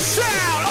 shout.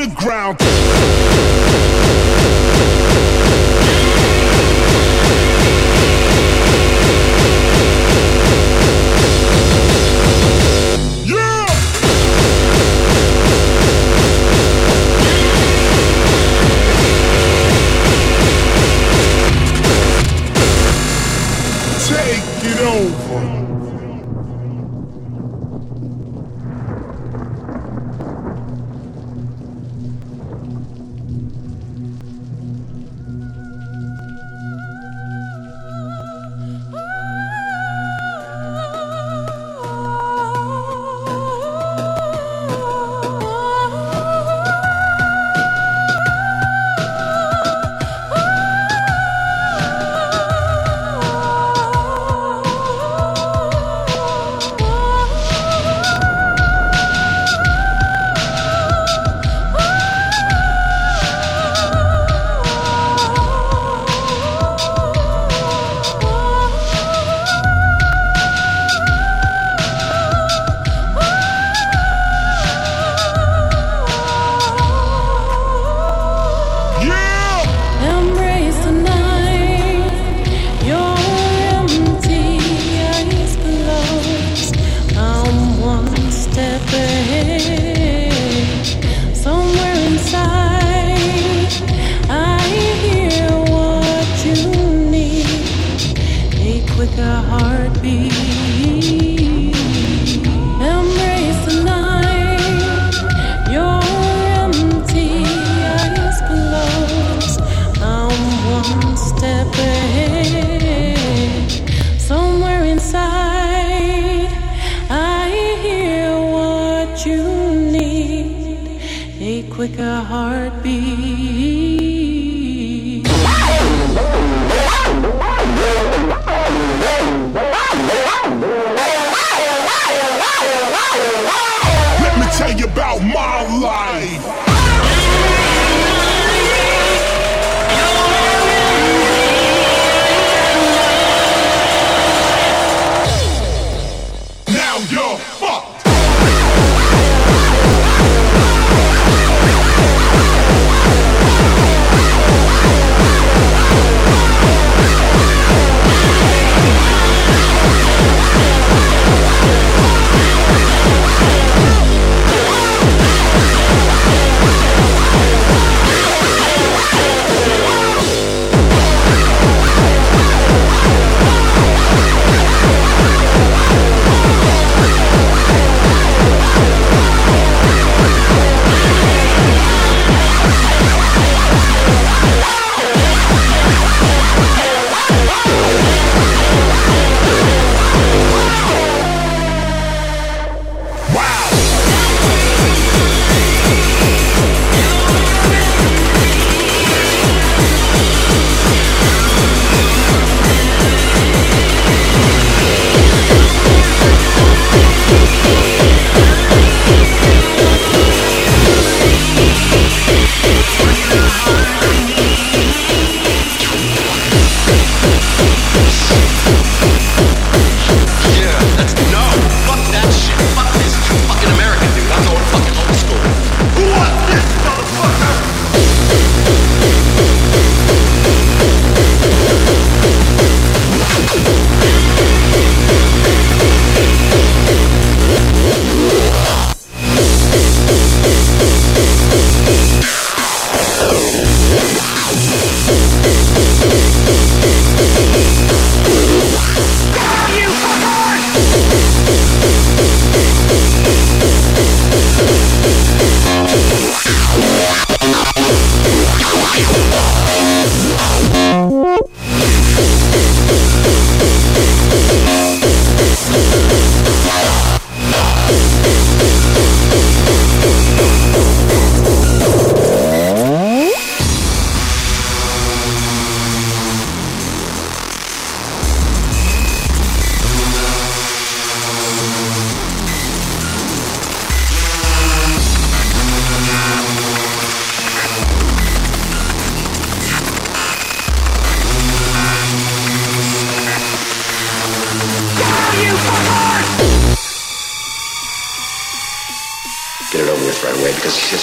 Underground. like a heartbeat. Let me tell you about my life.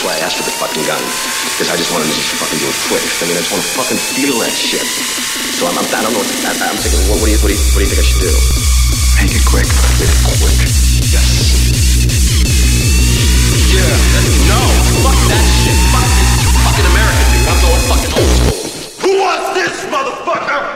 Why I asked for the fucking gun. Because I just wanted to just fucking do it quick. I mean, I just want to fucking feel that shit. So I'm, I'm, I don't know what to, I, I'm thinking, what, what, do you, what, do you, what do you think I should do? Make it quick. Make it quick. Yes. Yeah, no, fuck that shit. Fuck this. Fucking America, dude. I'm going fucking old school. Who wants this, motherfucker?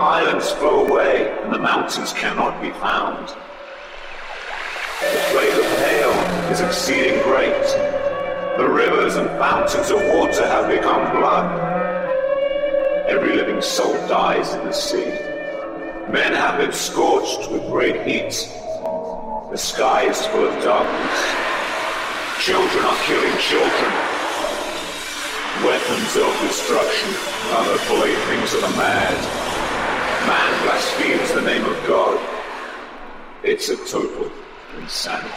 islands flow away, and the mountains cannot be found. The play of hail is exceeding great. The rivers and fountains of water have become blood. Every living soul dies in the sea. Men have been scorched with great heat. The sky is full of darkness. Children are killing children. Weapons of destruction are the playthings of the mad man blasphemes the name of God, it's a total insanity.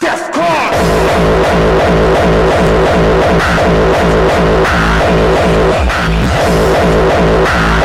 Deathcore.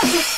Yeah.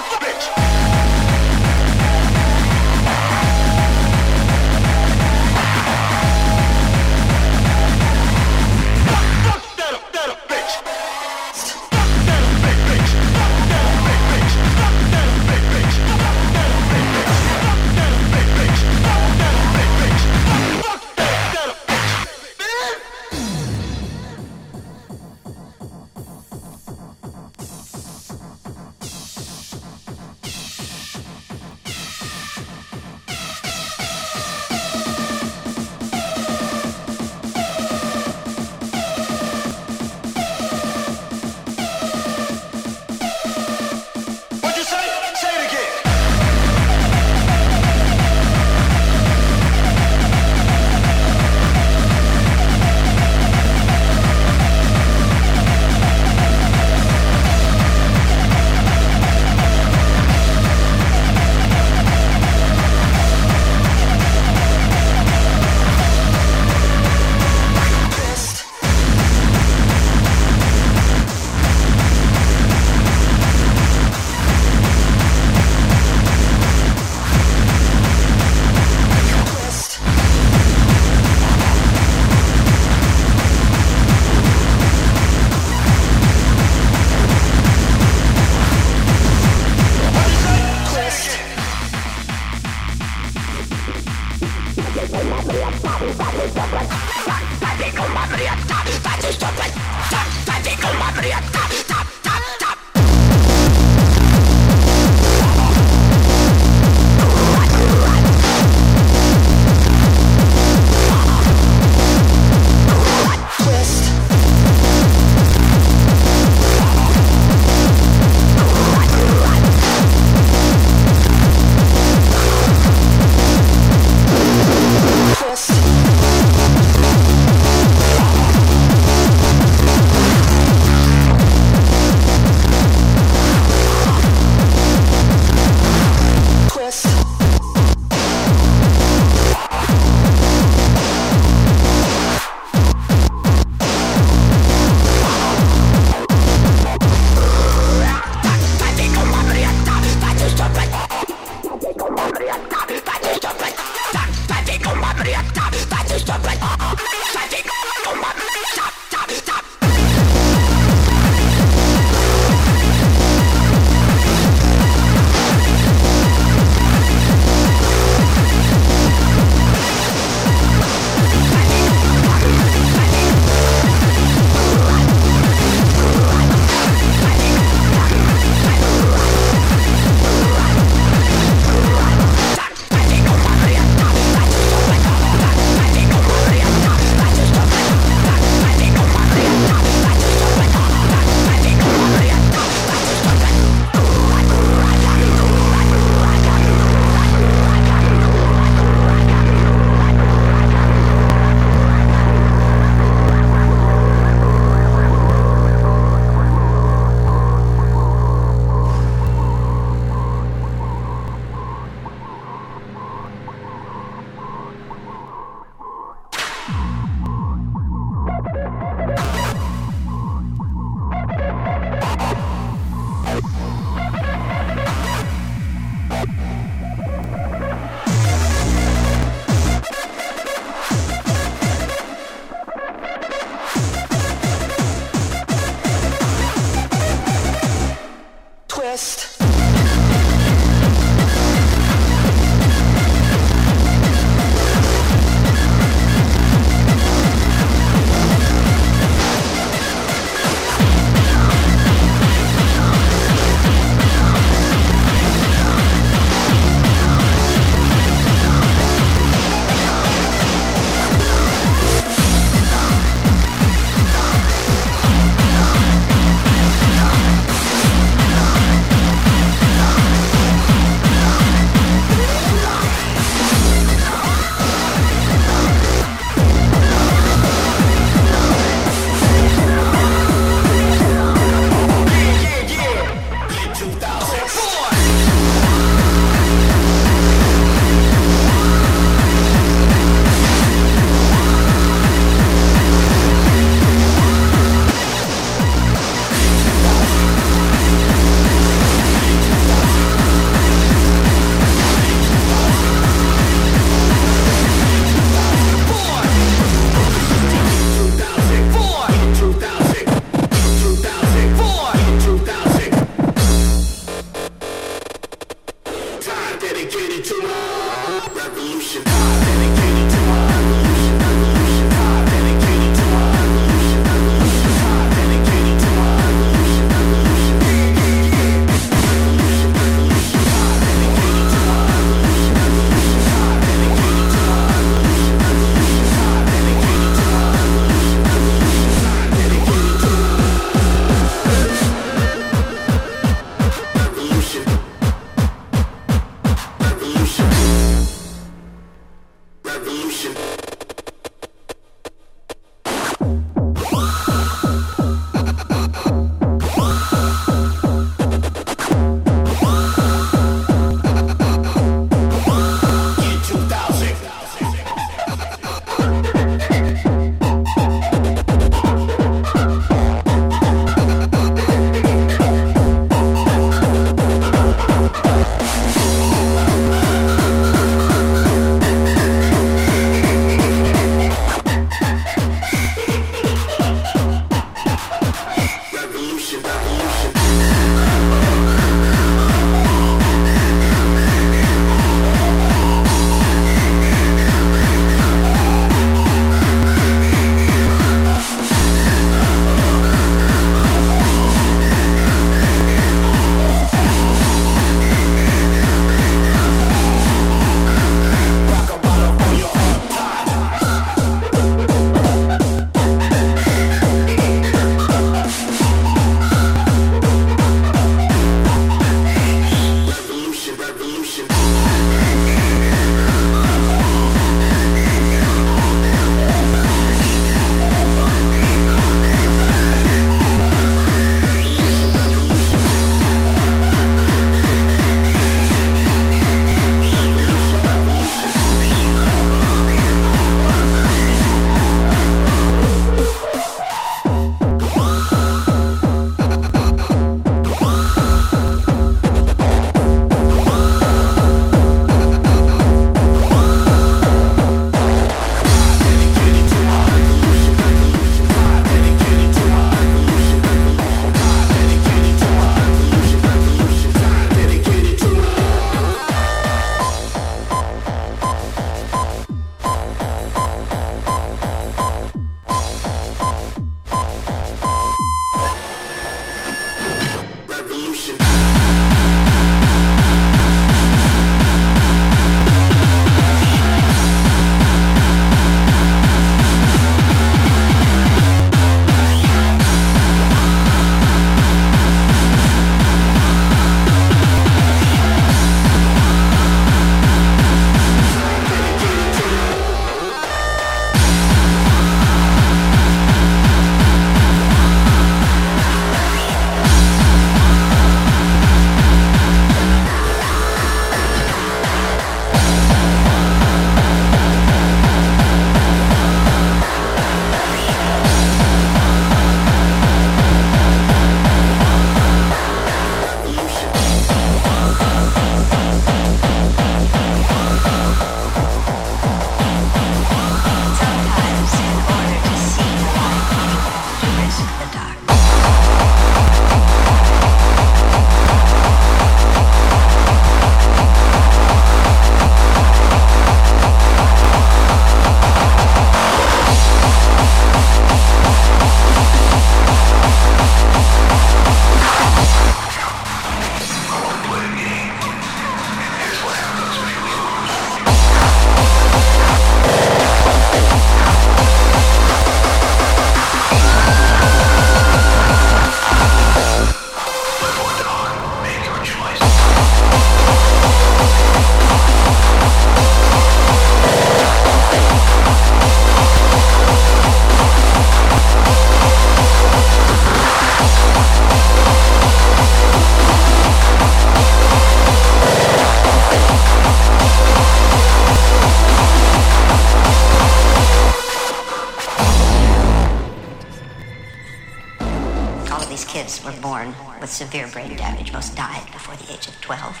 Were born with severe brain damage. Most died before the age of 12.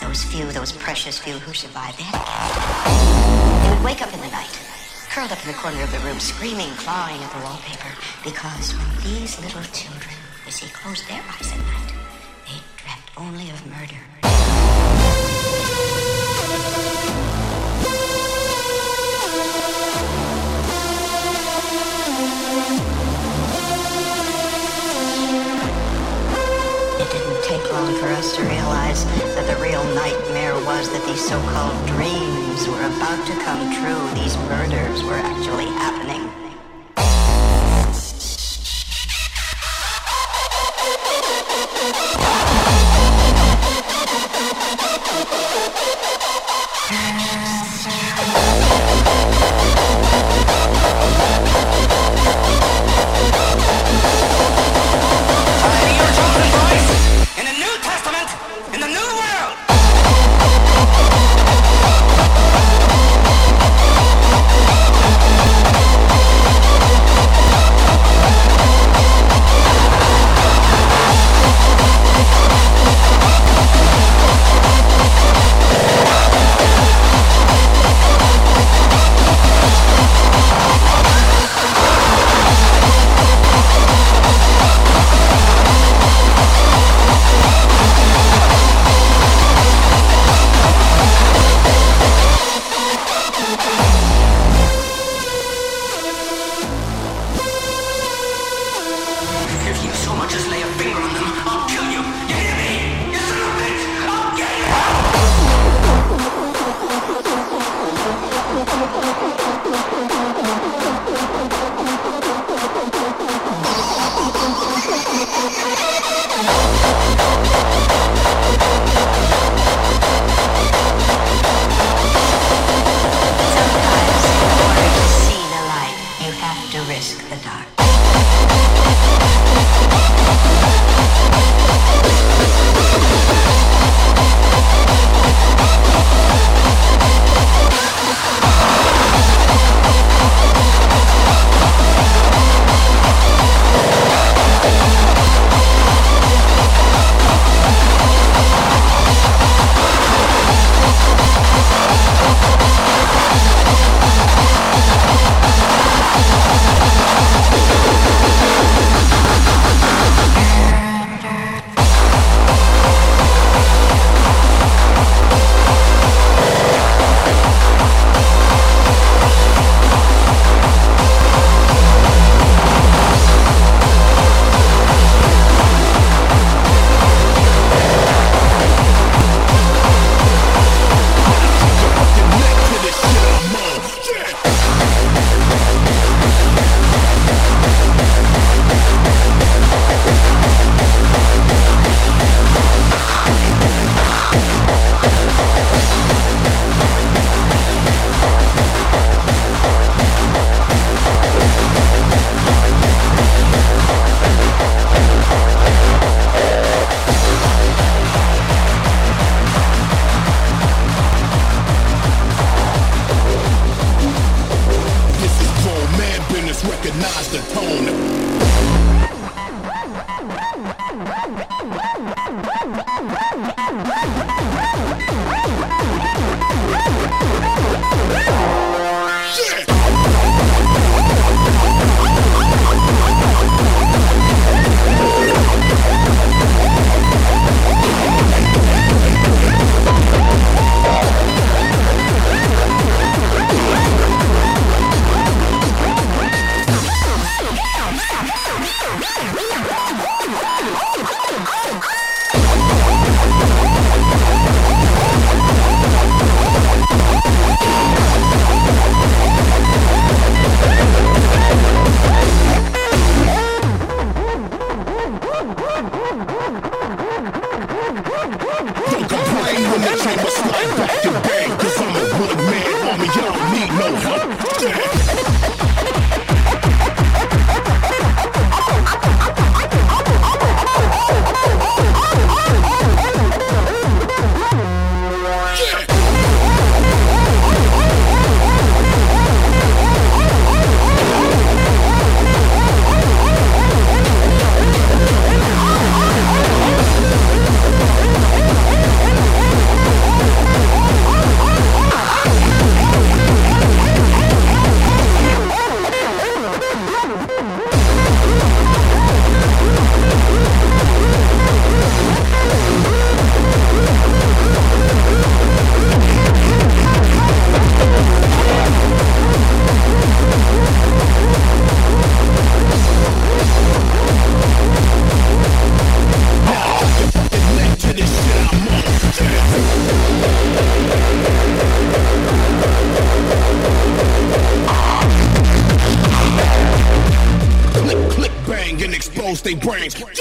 Those few, those precious few who survived, they had. They would wake up in the night, curled up in the corner of the room, screaming, clawing at the wallpaper, because when these little children, you see, closed their eyes at night, they dreamt only of murder. Long for us to realize that the real nightmare was that these so-called dreams were about to come true. These murders were actually happening. Their brains.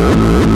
Música